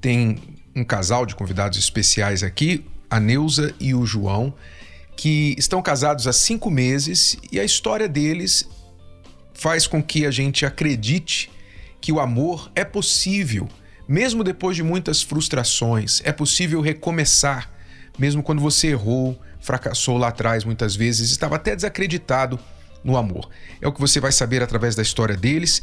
tem um casal de convidados especiais aqui, a Neuza e o João, que estão casados há cinco meses e a história deles faz com que a gente acredite que o amor é possível, mesmo depois de muitas frustrações, é possível recomeçar, mesmo quando você errou, fracassou lá atrás muitas vezes, estava até desacreditado no amor. É o que você vai saber através da história deles.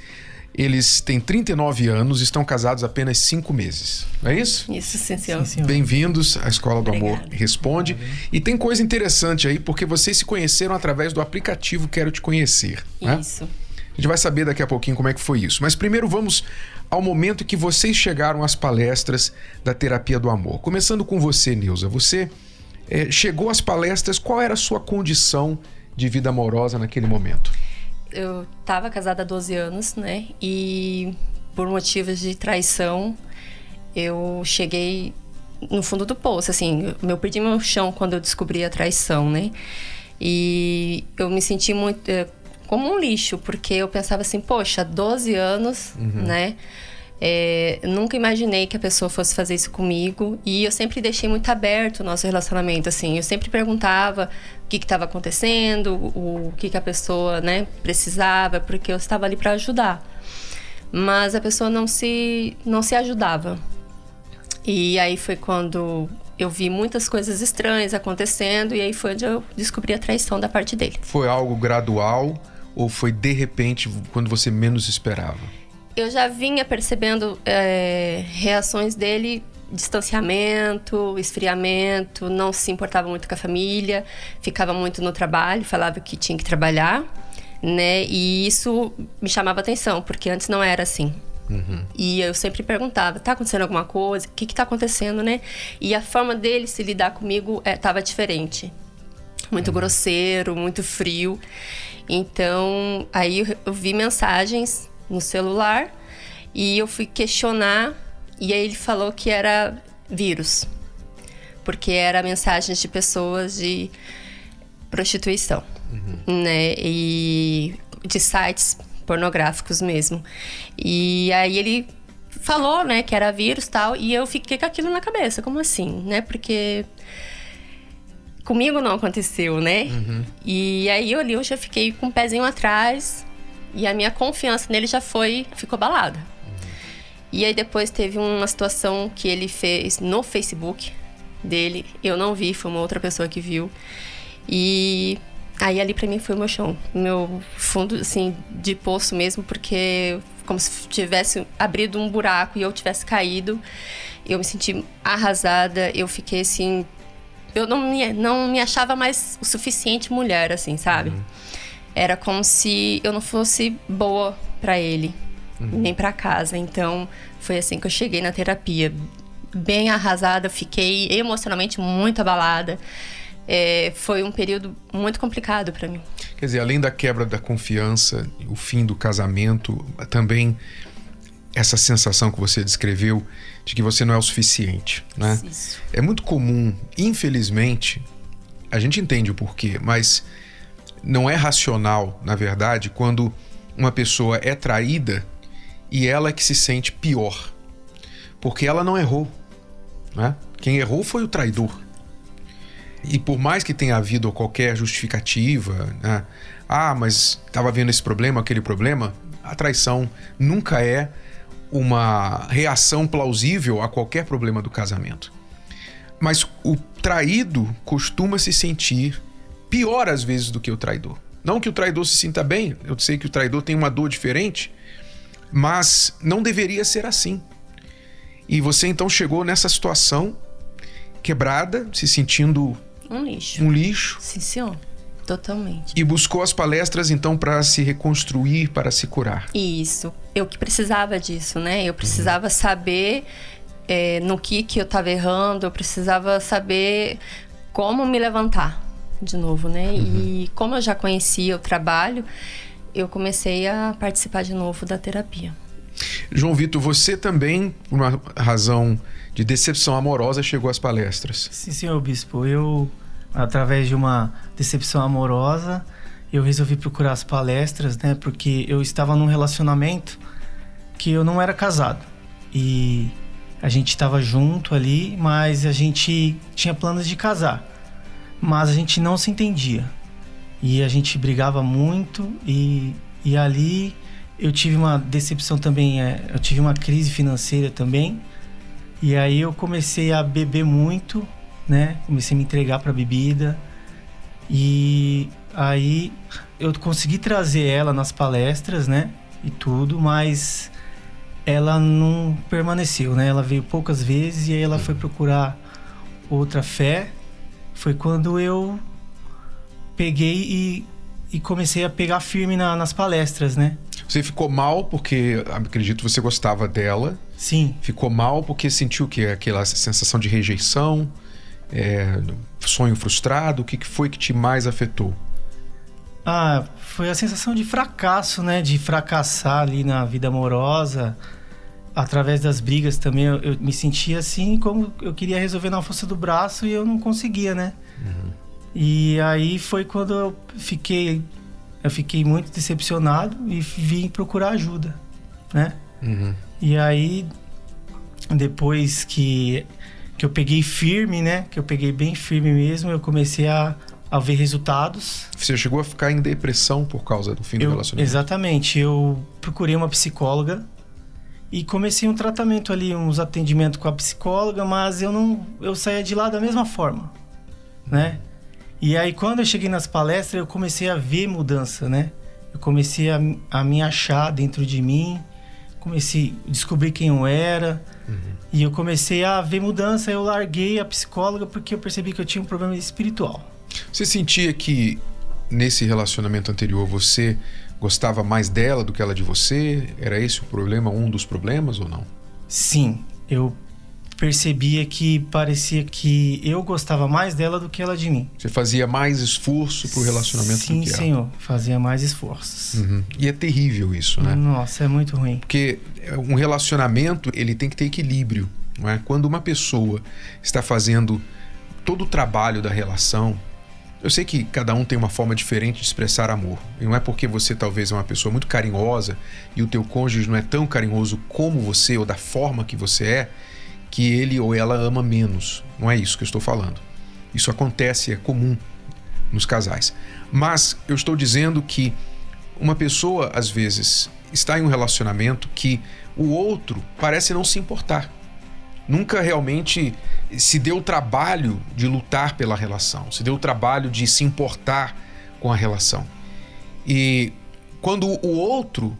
Eles têm 39 anos, estão casados apenas 5 meses. Não é isso? Isso, sim, senhor. Bem-vindos à Escola do Obrigada. Amor Responde. E tem coisa interessante aí, porque vocês se conheceram através do aplicativo Quero Te Conhecer. né? Isso. A gente vai saber daqui a pouquinho como é que foi isso. Mas primeiro vamos ao momento que vocês chegaram às palestras da terapia do amor. Começando com você, Neuza. Você eh, chegou às palestras, qual era a sua condição de vida amorosa naquele momento? Eu tava casada há 12 anos, né? E por motivos de traição, eu cheguei no fundo do poço, assim. Eu perdi meu chão quando eu descobri a traição, né? E eu me senti muito eh, como um lixo, porque eu pensava assim, poxa, 12 anos, né? É, nunca imaginei que a pessoa fosse fazer isso comigo. E eu sempre deixei muito aberto o nosso relacionamento assim. Eu sempre perguntava o que estava acontecendo o, o que, que a pessoa né precisava porque eu estava ali para ajudar. Mas a pessoa não se não se ajudava. E aí foi quando eu vi muitas coisas estranhas acontecendo e aí foi onde eu descobri a traição da parte dele. Foi algo gradual ou foi de repente quando você menos esperava? Eu já vinha percebendo é, reações dele distanciamento, esfriamento, não se importava muito com a família, ficava muito no trabalho, falava que tinha que trabalhar, né? E isso me chamava atenção, porque antes não era assim. E eu sempre perguntava, tá acontecendo alguma coisa? O que que tá acontecendo, né? E a forma dele se lidar comigo é, tava diferente. Muito grosseiro, muito frio. Então, aí eu vi mensagens no celular e eu fui questionar e aí ele falou que era vírus. Porque era mensagens de pessoas de prostituição, né? E de sites pornográficos mesmo. E aí ele falou, né, que era vírus tal, e eu fiquei com aquilo na cabeça, como assim, né? Porque comigo não aconteceu, né? E aí eu ali eu já fiquei com o pezinho atrás e a minha confiança nele já foi, ficou abalada. E aí depois teve uma situação que ele fez no Facebook dele, eu não vi, foi uma outra pessoa que viu. E aí ali pra mim foi o meu chão, meu fundo assim de poço mesmo, porque como se tivesse abrido um buraco e eu tivesse caído. Eu me senti arrasada, eu fiquei assim, eu não me, não me achava mais o suficiente mulher assim, sabe? Era como se eu não fosse boa pra ele, nem pra casa. Então, foi assim que eu cheguei na terapia. Bem arrasada, fiquei emocionalmente muito abalada. É, foi um período muito complicado pra mim. Quer dizer, além da quebra da confiança, o fim do casamento, também essa sensação que você descreveu de que você não é o suficiente, né? Isso. É muito comum, infelizmente, a gente entende o porquê, mas não é racional, na verdade, quando uma pessoa é traída e ela é que se sente pior. Porque ela não errou, né? Quem errou foi o traidor. E por mais que tenha havido qualquer justificativa, né? ah, mas estava vendo esse problema, aquele problema, a traição nunca é uma reação plausível a qualquer problema do casamento. Mas o traído costuma se sentir pior às vezes do que o traidor. Não que o traidor se sinta bem, eu sei que o traidor tem uma dor diferente, mas não deveria ser assim. E você então chegou nessa situação quebrada, se sentindo Um lixo. um lixo Sim, senhor. Totalmente. e buscou as palestras então para se reconstruir, para se curar. Isso. Eu que precisava disso, né? Eu precisava saber é, no que, que eu estava errando, eu precisava saber como me levantar de novo, né? Uhum. E como eu já conhecia o trabalho, eu comecei a participar de novo da terapia. João Vitor, você também, por uma razão de decepção amorosa, chegou às palestras. Sim, senhor bispo. Eu, através de uma decepção amorosa, eu resolvi procurar as palestras, né? Porque eu estava num relacionamento que eu não era casado. E a gente estava junto ali, mas a gente tinha planos de casar. Mas a gente não se entendia. E a gente brigava muito e, e ali eu tive uma decepção também, é, eu tive uma crise financeira também. E aí eu comecei a beber muito, né? Comecei a me entregar para bebida. E aí eu consegui trazer ela nas palestras, né? E tudo, mas ela não permaneceu, né? Ela veio poucas vezes e aí ela foi procurar outra fé. Foi quando eu peguei e, e comecei a pegar firme na, nas palestras, né? Você ficou mal porque, acredito, você gostava dela. Sim. Ficou mal porque sentiu que aquela sensação de rejeição, é, sonho frustrado. O que foi que te mais afetou? Ah, foi a sensação de fracasso, né? De fracassar ali na vida amorosa. Através das brigas também, eu, eu me sentia assim como eu queria resolver na força do braço e eu não conseguia, né? Uhum. E aí foi quando eu fiquei eu fiquei muito decepcionado e vim procurar ajuda, né? Uhum. E aí, depois que, que eu peguei firme, né? Que eu peguei bem firme mesmo, eu comecei a, a ver resultados. Você chegou a ficar em depressão por causa do fim eu, do relacionamento? Exatamente. Eu procurei uma psicóloga e comecei um tratamento ali, uns atendimentos com a psicóloga, mas eu não, eu saía de lá da mesma forma, né? E aí, quando eu cheguei nas palestras, eu comecei a ver mudança, né? Eu comecei a, a me achar dentro de mim, comecei a descobrir quem eu era. Uhum. E eu comecei a ver mudança. Eu larguei a psicóloga porque eu percebi que eu tinha um problema espiritual. Você sentia que nesse relacionamento anterior você gostava mais dela do que ela de você? Era esse o problema, um dos problemas ou não? Sim, eu percebia que parecia que eu gostava mais dela do que ela de mim. Você fazia mais esforço pro relacionamento Sim, do que ela? Sim, senhor. Fazia mais esforços. Uhum. E é terrível isso, né? Nossa, é muito ruim. Porque um relacionamento, ele tem que ter equilíbrio, não é? Quando uma pessoa está fazendo todo o trabalho da relação, eu sei que cada um tem uma forma diferente de expressar amor. E não é porque você talvez é uma pessoa muito carinhosa e o teu cônjuge não é tão carinhoso como você ou da forma que você é, que ele ou ela ama menos. Não é isso que eu estou falando. Isso acontece, é comum nos casais. Mas eu estou dizendo que uma pessoa, às vezes, está em um relacionamento que o outro parece não se importar. Nunca realmente se deu o trabalho de lutar pela relação, se deu o trabalho de se importar com a relação. E quando o outro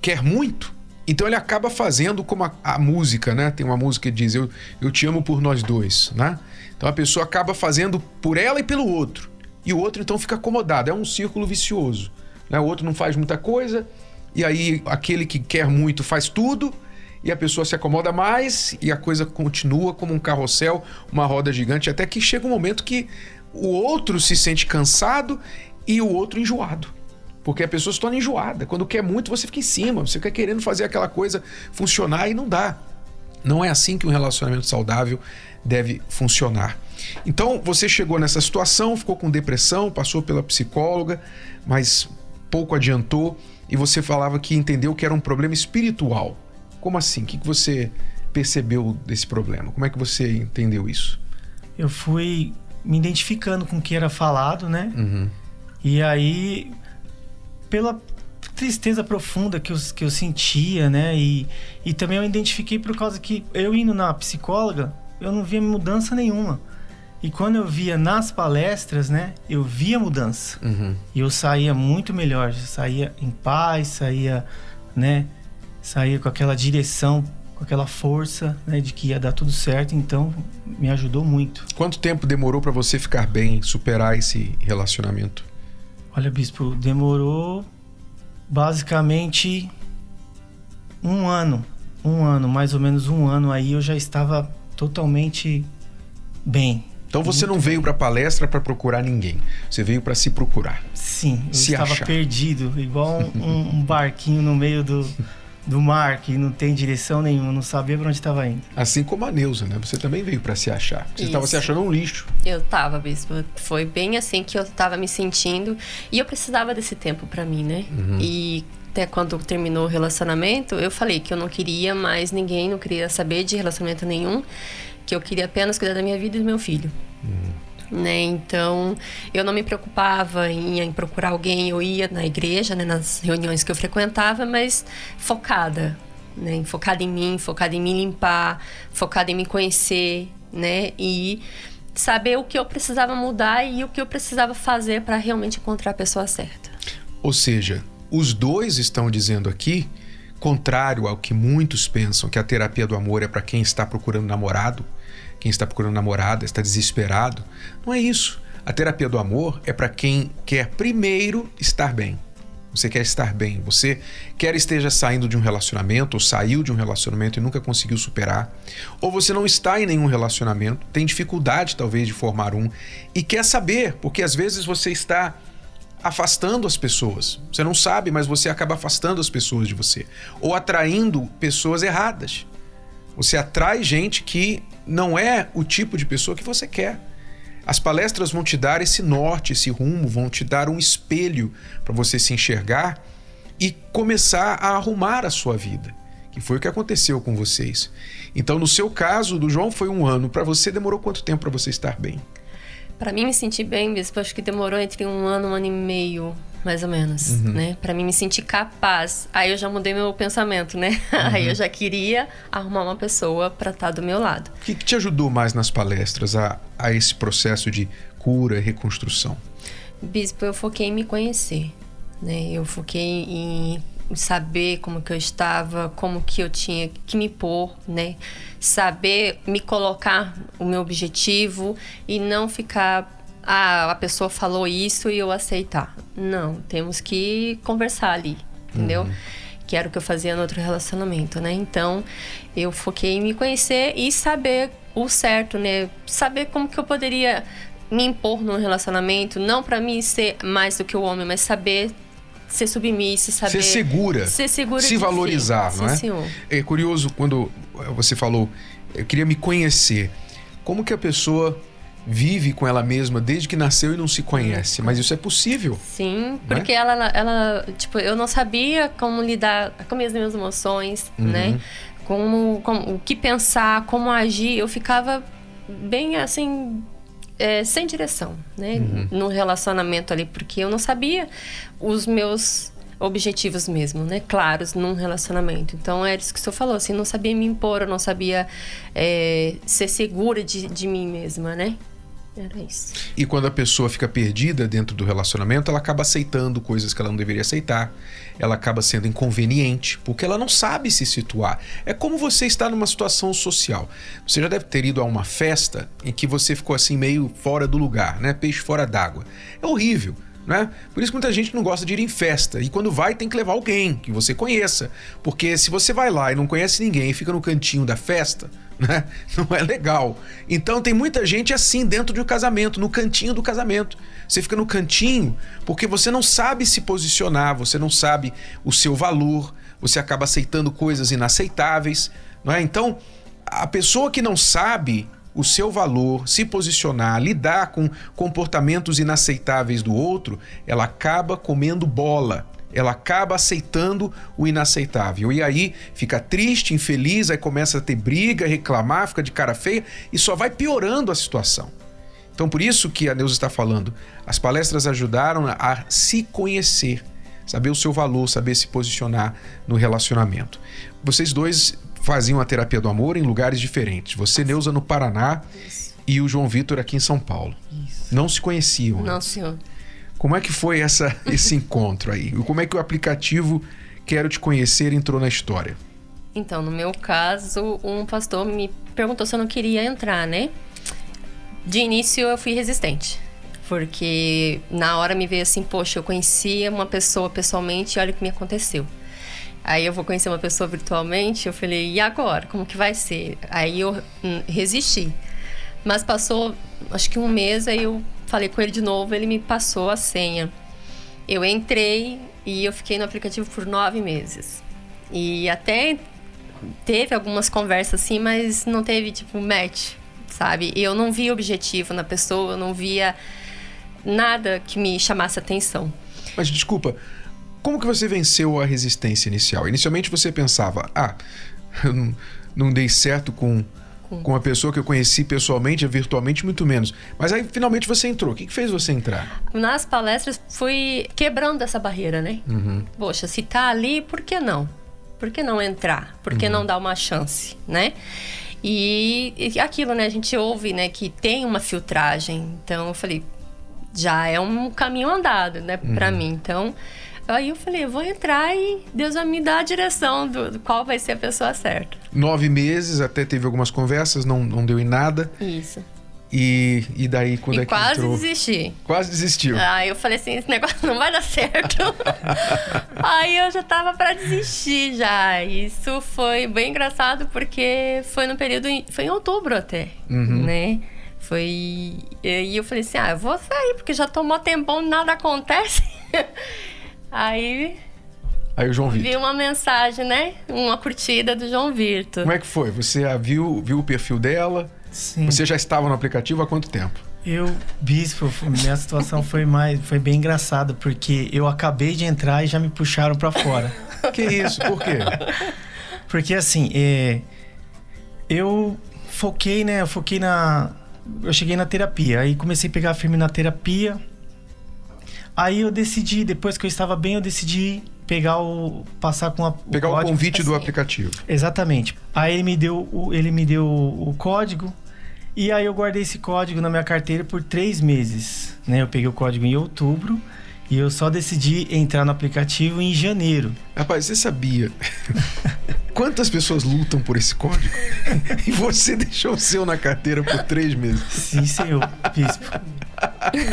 quer muito, então ele acaba fazendo como a, a, música, né? Tem uma música que diz eu, eu te amo por nós dois, né? Então a pessoa acaba fazendo por ela e pelo outro. E o outro então fica acomodado. É um círculo vicioso. Né? O outro não faz muita coisa, e aí aquele que quer muito faz tudo, e a pessoa se acomoda mais, e a coisa continua como um carrossel, uma roda gigante, até que chega um momento que o outro se sente cansado e o outro enjoado. Porque a pessoa se torna enjoada. Quando quer muito, você fica em cima, você fica querendo fazer aquela coisa funcionar e não dá. Não é assim que um relacionamento saudável deve funcionar. Então, você chegou nessa situação, ficou com depressão, passou pela psicóloga, mas pouco adiantou e você falava que entendeu que era um problema espiritual. Como assim? O que você percebeu desse problema? Como é que você entendeu isso? Eu fui me identificando com o que era falado, né? Uhum. E aí pela tristeza profunda que eu, que eu sentia, né? E, e também eu identifiquei por causa que eu indo na psicóloga, eu não via mudança nenhuma. E quando eu via nas palestras, né? Eu via mudança. Uhum. E eu saía muito melhor. Saía em paz, saía, né? Saía com aquela direção, com aquela força, né? De que ia dar tudo certo. Então, me ajudou muito. Quanto tempo demorou para você ficar bem, superar esse relacionamento? Olha, bispo, demorou basicamente um ano um ano, mais ou menos um ano aí, eu já estava totalmente bem. Então você não veio para palestra para procurar ninguém. Você veio para se procurar. Sim, eu Se estava achar. perdido, igual um, um barquinho no meio do, do mar que não tem direção nenhuma, não sabia para onde estava indo. Assim como a Neuza, né? Você também veio para se achar. Você estava se achando um lixo. Eu tava, bispo. Foi bem assim que eu tava me sentindo. E eu precisava desse tempo pra mim, né? E até quando terminou o relacionamento, eu falei que eu não queria mais ninguém, não queria saber de relacionamento nenhum. Que eu queria apenas cuidar da minha vida e do meu filho. Né? Então, eu não me preocupava em, em procurar alguém. Eu ia na igreja, né, nas reuniões que eu frequentava, mas focada, né? Focada em mim, focada em me limpar, focada em me conhecer, né? E saber o que eu precisava mudar e o que eu precisava fazer para realmente encontrar a pessoa certa. Ou seja, os dois estão dizendo aqui, contrário ao que muitos pensam, que a terapia do amor é para quem está procurando namorado, quem está procurando namorada, está desesperado. Não é isso. A terapia do amor é para quem quer primeiro estar bem. Você quer estar bem, você quer esteja saindo de um relacionamento ou saiu de um relacionamento e nunca conseguiu superar, ou você não está em nenhum relacionamento, tem dificuldade talvez de formar um e quer saber, porque às vezes você está afastando as pessoas. Você não sabe, mas você acaba afastando as pessoas de você ou atraindo pessoas erradas. Você atrai gente que não é o tipo de pessoa que você quer. As palestras vão te dar esse norte, esse rumo, vão te dar um espelho para você se enxergar e começar a arrumar a sua vida, que foi o que aconteceu com vocês. Então, no seu caso, do João foi um ano. Para você, demorou quanto tempo para você estar bem? Para mim me sentir bem, bispo, acho que demorou entre um ano, um ano e meio, mais ou menos, né? Para mim me sentir capaz. Aí eu já mudei meu pensamento, né? Aí eu já queria arrumar uma pessoa para estar do meu lado. O que, que te ajudou mais nas palestras a, a esse processo de cura e reconstrução? Bispo, eu foquei em me conhecer, né? Eu foquei em saber como que eu estava, como que eu tinha que me pôr, né? Saber me colocar o meu objetivo e não ficar ah, a pessoa falou isso e eu aceitar. Não, temos que conversar ali, entendeu? Que era o que eu fazia no outro relacionamento, né? Então, eu foquei em me conhecer e saber o certo, né? Saber como que eu poderia me impor num relacionamento, não para mim ser mais do que o homem, mas saber ser submissa, saber Ser segura. ser segura se de si. valorizar, não Sim, é? senhor. É curioso quando você falou, eu queria me conhecer. Como que a pessoa vive com ela mesma desde que nasceu e não se conhece? Mas isso é possível. Sim, Né? porque ela, ela, tipo, eu não sabia como lidar com as minhas emoções, Uhum. né? Como, como, o que pensar, como agir. Eu ficava bem assim, é, sem direção, né? Uhum. No relacionamento ali, porque eu não sabia os meus objetivos mesmo, né? Claros num relacionamento. Então é isso que o senhor falou, assim, não sabia me impor, eu não sabia é, ser segura de, de mim mesma, né? Era isso. E quando a pessoa fica perdida dentro do relacionamento, ela acaba aceitando coisas que ela não deveria aceitar. Ela acaba sendo inconveniente, porque ela não sabe se situar. É como você está numa situação social. Você já deve ter ido a uma festa em que você ficou assim meio fora do lugar, né? Peixe fora d'água. É horrível. Né? Por isso que muita gente não gosta de ir em festa. E quando vai, tem que levar alguém que você conheça. Porque se você vai lá e não conhece ninguém e fica no cantinho da festa, né? Não é legal. Então tem muita gente assim dentro de um casamento, no cantinho do casamento. Você fica no cantinho porque você não sabe se posicionar, você não sabe o seu valor, você acaba aceitando coisas inaceitáveis, não é? Então, a pessoa que não sabe o seu valor, se posicionar, lidar com comportamentos inaceitáveis do outro, ela acaba comendo bola. Ela acaba aceitando o inaceitável. E aí fica triste, infeliz, aí começa a ter briga, reclamar, fica de cara feia e só vai piorando a situação. Então, por isso que a Neuza está falando, as palestras ajudaram a se conhecer, saber o seu valor, saber se posicionar no relacionamento. Vocês dois faziam a terapia do amor em lugares diferentes. Você, Neuza, no Paraná e o João Vitor aqui em São Paulo. Isso. Não se conheciam. Não, antes. senhor. Como é que foi essa, esse encontro aí? Como é que o aplicativo Quero Te Conhecer entrou na história? Então, no meu caso, um pastor me perguntou se eu não queria entrar, né? De início eu fui resistente. Porque na hora me veio assim, poxa, eu conhecia uma pessoa pessoalmente e olha o que me aconteceu. Aí eu vou conhecer uma pessoa virtualmente. Eu falei, e agora? Como que vai ser? Aí eu hum, resisti. Mas passou, acho que um mês, aí eu falei com ele de novo, ele me passou a senha. Eu entrei e eu fiquei no aplicativo por nove meses. E até teve algumas conversas assim, mas não teve tipo match, sabe? Eu não via objetivo na pessoa, eu não via nada que me chamasse atenção. Mas desculpa, como que você venceu a resistência inicial? Inicialmente você pensava, ah, eu não, não dei certo com, com uma pessoa que eu conheci pessoalmente, virtualmente, muito menos. Mas aí finalmente você entrou. O que, que fez você entrar? Nas palestras fui quebrando essa barreira, né? Uhum. Poxa, se tá ali, por que não? Por que não entrar? Por que não dar uma chance, né? E, e aquilo, né? A gente ouve, né, que tem uma filtragem. Então eu falei, já é um caminho andado, né, para mim. Então, aí eu falei, eu vou entrar e Deus vai me dar a direção do, do qual vai ser a pessoa certa. Nove meses, até teve algumas conversas, não, não deu em nada. Isso. E, e daí quando e é que quase entrou? desisti. Quase desistiu. Aí eu falei assim, esse negócio não vai dar certo. Aí eu já tava para desistir já. Isso foi bem engraçado porque foi no período, em- foi em outubro até, Uhum. né? Foi e eu falei assim, ah, eu vou sair porque já tomou tempão, nada acontece. Aí Aí o João Vitor. vi uma mensagem, né? Uma curtida do João Virto. Como é que foi? Você a viu, viu o perfil dela? Sim. Você já estava no aplicativo há quanto tempo? Eu, bispo, minha situação foi mais, foi bem engraçada porque eu acabei de entrar e já me puxaram pra fora. Que isso? Por quê? Porque assim, é, eu foquei, né? Eu foquei na. Eu cheguei na terapia, aí comecei a pegar firme na terapia. Aí eu decidi, depois que eu estava bem, eu decidi pegar o. passar com a. Pegar o código. convite do assim. aplicativo. Exatamente. Aí ele me deu o, ele me deu o código e aí eu guardei esse código na minha carteira por três meses. Né? Eu peguei o código em outubro e eu só decidi entrar no aplicativo em janeiro. Rapaz, você sabia quantas pessoas lutam por esse código? E você deixou o seu na carteira por três meses. Sim, senhor, bispo.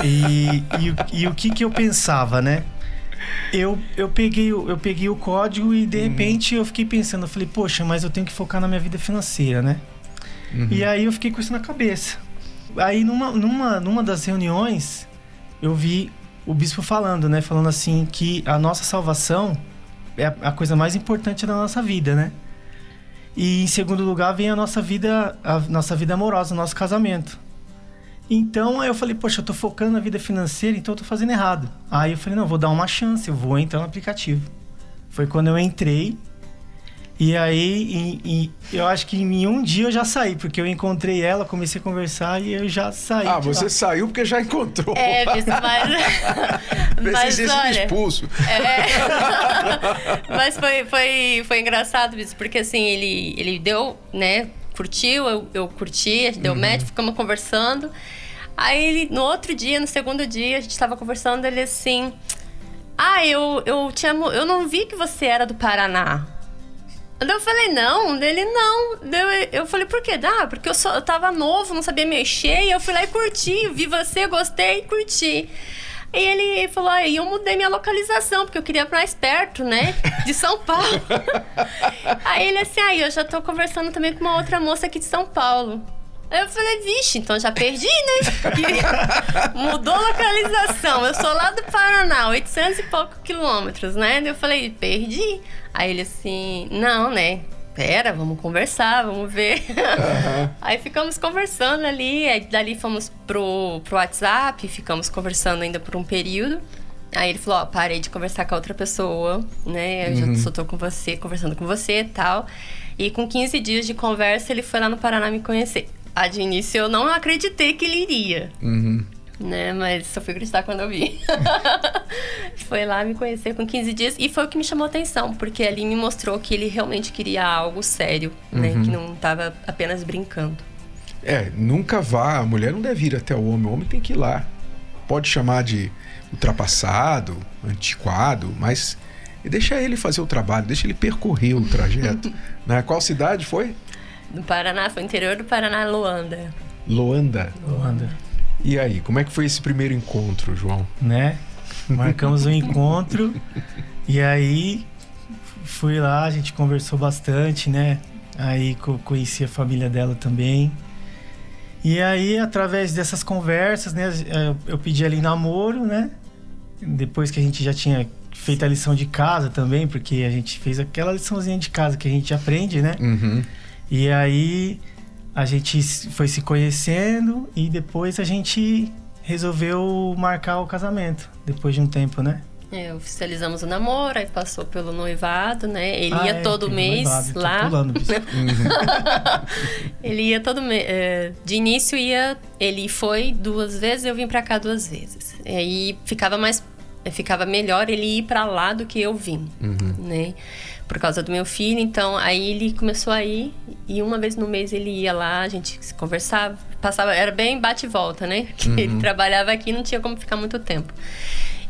E, e, o- e o que que eu pensava, né? Eu, eu, peguei, o- eu peguei o código e de repente eu fiquei pensando, eu falei, poxa, mas eu tenho que focar na minha vida financeira, né? E aí eu fiquei com isso na cabeça. Aí numa, numa, numa das reuniões, eu vi o bispo falando, né? Falando assim que a nossa salvação é a, a coisa mais importante da nossa vida, né? E em segundo lugar vem a nossa vida, a nossa vida amorosa, o nosso casamento. Então aí eu falei, poxa, eu tô focando na vida financeira, então eu tô fazendo errado. Aí eu falei, não, vou dar uma chance, eu vou entrar no aplicativo. Foi quando eu entrei. E aí, em- em- eu acho que em um dia eu já saí, porque eu encontrei ela, comecei a conversar e eu já saí. Ah, você lá. saiu porque já encontrou. É, mas. mas olha. expulso. É. Mas foi, foi, foi engraçado isso, porque assim, ele, ele deu, né? Curtiu, eu, eu curti, a gente deu match, ficamos conversando. Aí no outro dia, no segundo dia, a gente tava conversando, ele assim. Ah, eu, eu te amo. Eu não vi que você era do Paraná. Eu falei, não, dele não. Eu, eu falei, por quê? Ah, porque eu, só, eu tava novo, não sabia mexer, e eu fui lá e curti, vi você, gostei e curti. E ele falou, aí eu mudei minha localização, porque eu queria mais perto, né? De São Paulo. aí ele assim, aí eu já tô conversando também com uma outra moça aqui de São Paulo. Aí eu falei, vixe, então já perdi, né? Mudou a localização. Eu sou lá do Paraná, 800 e poucos quilômetros, né? Eu falei, perdi. Aí ele assim, não, né? Pera, vamos conversar, vamos ver. Aí ficamos conversando ali, aí dali fomos pro, pro WhatsApp, ficamos conversando ainda por um período. Aí ele falou, ó, parei de conversar com a outra pessoa, né? Eu já só tô com você, conversando com você e tal. E com 15 dias de conversa, ele foi lá no Paraná me conhecer. Ah, de início eu não acreditei que ele iria, Uhum. Né? Mas só fui acreditar quando eu vi. foi lá me conhecer com 15 dias e foi o que me chamou a atenção, porque ali me mostrou que ele realmente queria algo sério, né? Que não tava apenas brincando. É, nunca vá. A mulher não deve ir até o homem. O homem tem que ir lá. Pode chamar de ultrapassado, antiquado, mas deixa ele fazer o trabalho, deixa ele percorrer o trajeto. né? Qual cidade foi? No Paraná, foi o interior do Paraná, Luanda. Loanda. Luanda, E aí, como é que foi esse primeiro encontro, João? né? Marcamos um encontro e aí fui lá, a gente conversou bastante, né? Aí conheci a família dela também. E aí, através dessas conversas, né, é, eu pedi ali namoro, né? Depois que a gente já tinha feito a lição de casa também, porque a gente fez aquela liçãozinha de casa que a gente aprende, né? Uhum. E aí a gente foi se conhecendo e depois a gente resolveu marcar o casamento, depois de um tempo, né? É, oficializamos o namoro, aí passou pelo noivado, né? Ele Ah, ia é, todo mês noivado, tô lá. pulando, bicho. ele ia todo mês. de início ia. Ele foi duas vezes, eu vim pra cá duas vezes. E aí ficava mais. Ficava melhor ele ir pra lá do que eu vim, né? Por causa do meu filho. Então, aí ele começou a ir. E uma vez no mês ele ia lá, a gente se conversava. Passava, era bem bate e volta, né? Que ele trabalhava aqui não tinha como ficar muito tempo.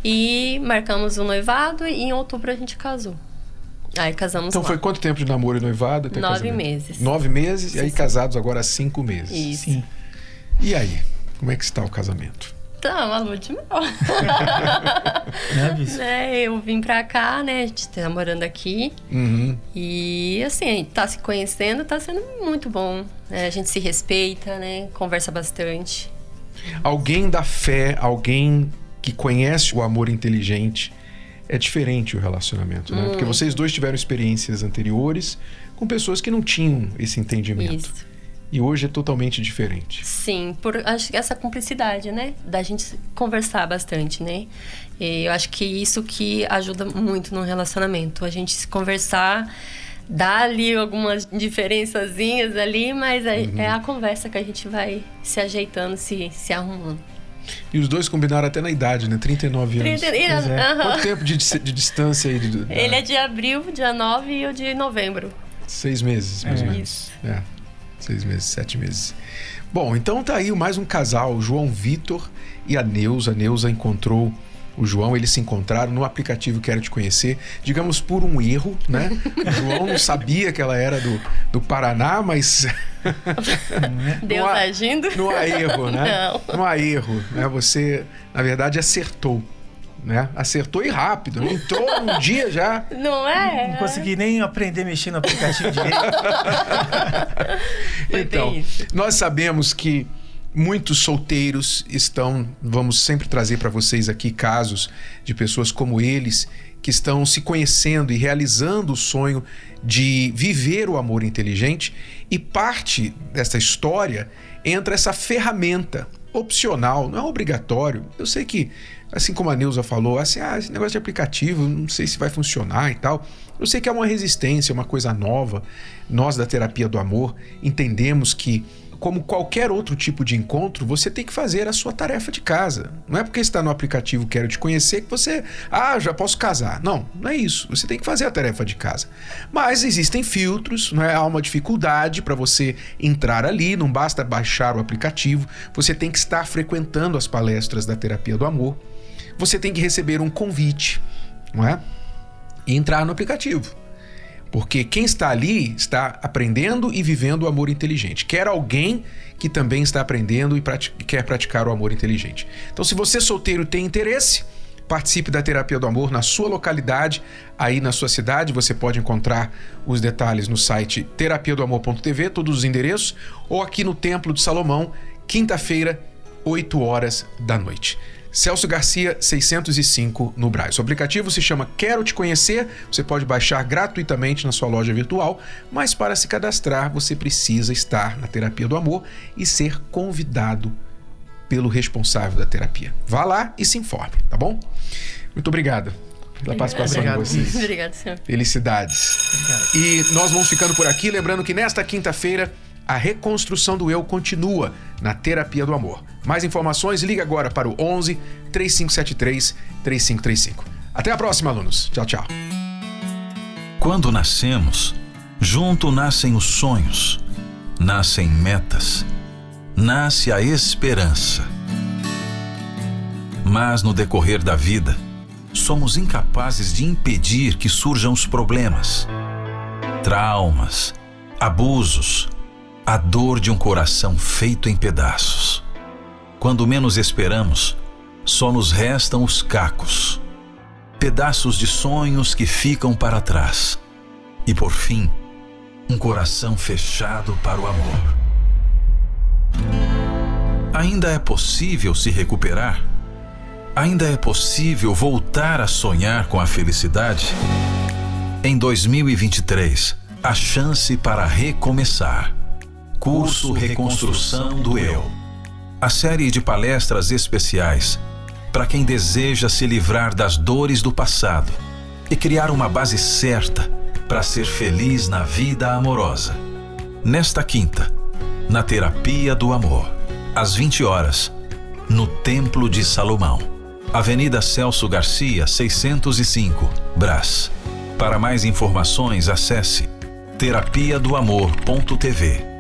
E marcamos o noivado e em outubro a gente casou. Aí casamos Então lá. foi quanto tempo de namoro e noivado até Nove casamento? meses. Nove meses e aí Sim. casados agora há cinco meses. Isso. Sim. E aí? Como é que está o casamento? Tá, uma lua de mel. Né, bicho? né? Eu vim pra cá, né? A gente tá morando aqui. Uhum. E assim, a gente tá se conhecendo, tá sendo muito bom. né? A gente se respeita, né? Conversa bastante. Alguém da fé, alguém que conhece o amor inteligente, é diferente o relacionamento, né? Porque vocês dois tiveram experiências anteriores com pessoas que não tinham esse entendimento. Isso. E hoje é totalmente diferente. Sim, por acho que essa cumplicidade, né? Da gente conversar bastante, né? E eu acho que isso que ajuda muito no relacionamento. A gente se conversar, dá ali algumas diferençazinhas ali, mas é, Uhum. é a conversa que a gente vai se ajeitando, se, se arrumando. E os dois combinaram até na idade, né? 39 anos. Trinta- e- Pois é. aham. Quanto tempo de, de distância aí? De, Ele é de abril, dia 9 e eu de novembro. Seis meses, mais ou É. menos. É, seis meses, sete meses. Bom, então tá aí mais um casal, o João Vitor e a Neuza. A Neuza encontrou o João, eles se encontraram no aplicativo Quero Te Conhecer, digamos por um erro, né? O João não sabia que ela era do, do Paraná, mas Deus há- agindo. não há erro, né? Não. há erro, né? Você, na verdade, acertou, né? Acertou e rápido, né? entrou num dia já. Não é? Não consegui nem aprender a mexer no aplicativo direito. Então, nós sabemos que muitos solteiros estão, vamos sempre trazer para vocês aqui casos de pessoas como eles que estão se conhecendo e realizando o sonho de viver o amor inteligente e parte dessa história entra essa ferramenta opcional, não é obrigatório. Eu sei que, assim como a Neuza falou, assim, ah, esse negócio de aplicativo, não sei se vai funcionar e tal. Eu sei que é uma resistência, uma coisa nova. Nós da terapia do amor entendemos que como qualquer outro tipo de encontro, você tem que fazer a sua tarefa de casa. Não é porque está no aplicativo Quero Te Conhecer que você, ah, já posso casar. Não, não é isso. Você tem que fazer a tarefa de casa. Mas existem filtros, não é? há uma dificuldade para você entrar ali, não basta baixar o aplicativo, você tem que estar frequentando as palestras da terapia do amor. Você tem que receber um convite, não é? E entrar no aplicativo. Porque quem está ali está aprendendo e vivendo o amor inteligente. Quer alguém que também está aprendendo e quer praticar o amor inteligente. Então, se você solteiro tem interesse, participe da terapia do amor na sua localidade, aí na sua cidade. Você pode encontrar os detalhes no site terapia do amor.tv, todos os endereços, ou aqui no Templo de Salomão, quinta-feira, 8 horas da noite. Celso Garcia 605 no Braz. O aplicativo se chama Quero Te Conhecer. Você pode baixar gratuitamente na sua loja virtual, mas para se cadastrar você precisa estar na terapia do amor e ser convidado pelo responsável da terapia. Vá lá e se informe, tá bom? Muito obrigado pela participação Obrigado. de vocês. Obrigado, senhor. Felicidades. E nós vamos ficando por aqui, lembrando que nesta quinta-feira a reconstrução do eu continua na terapia do amor. Mais informações, liga agora para o 11 3573 3535. Até a próxima, alunos. Tchau, tchau. Quando nascemos, junto nascem os sonhos, nascem metas, nasce a esperança. Mas no decorrer da vida, somos incapazes de impedir que surjam os problemas, traumas, abusos, a dor de um coração feito em pedaços. Quando menos esperamos, só nos restam os cacos pedaços de sonhos que ficam para trás. E por fim, um coração fechado para o amor. Ainda é possível se recuperar? Ainda é possível voltar a sonhar com a felicidade? Em 2023, a chance para recomeçar. Curso Reconstrução do Eu. A série de palestras especiais para quem deseja se livrar das dores do passado e criar uma base certa para ser feliz na vida amorosa. Nesta quinta, na Terapia do Amor, às 20 horas, no Templo de Salomão, Avenida Celso Garcia, 605, Brás. Para mais informações, acesse terapia do amor.tv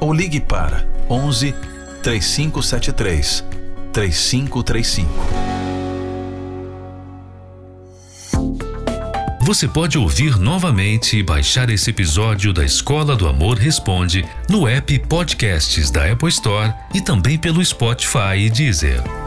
ou ligue para 11 3573 3535. Você pode ouvir novamente e baixar esse episódio da Escola do Amor Responde no app Podcasts da Apple Store e também pelo Spotify e Deezer.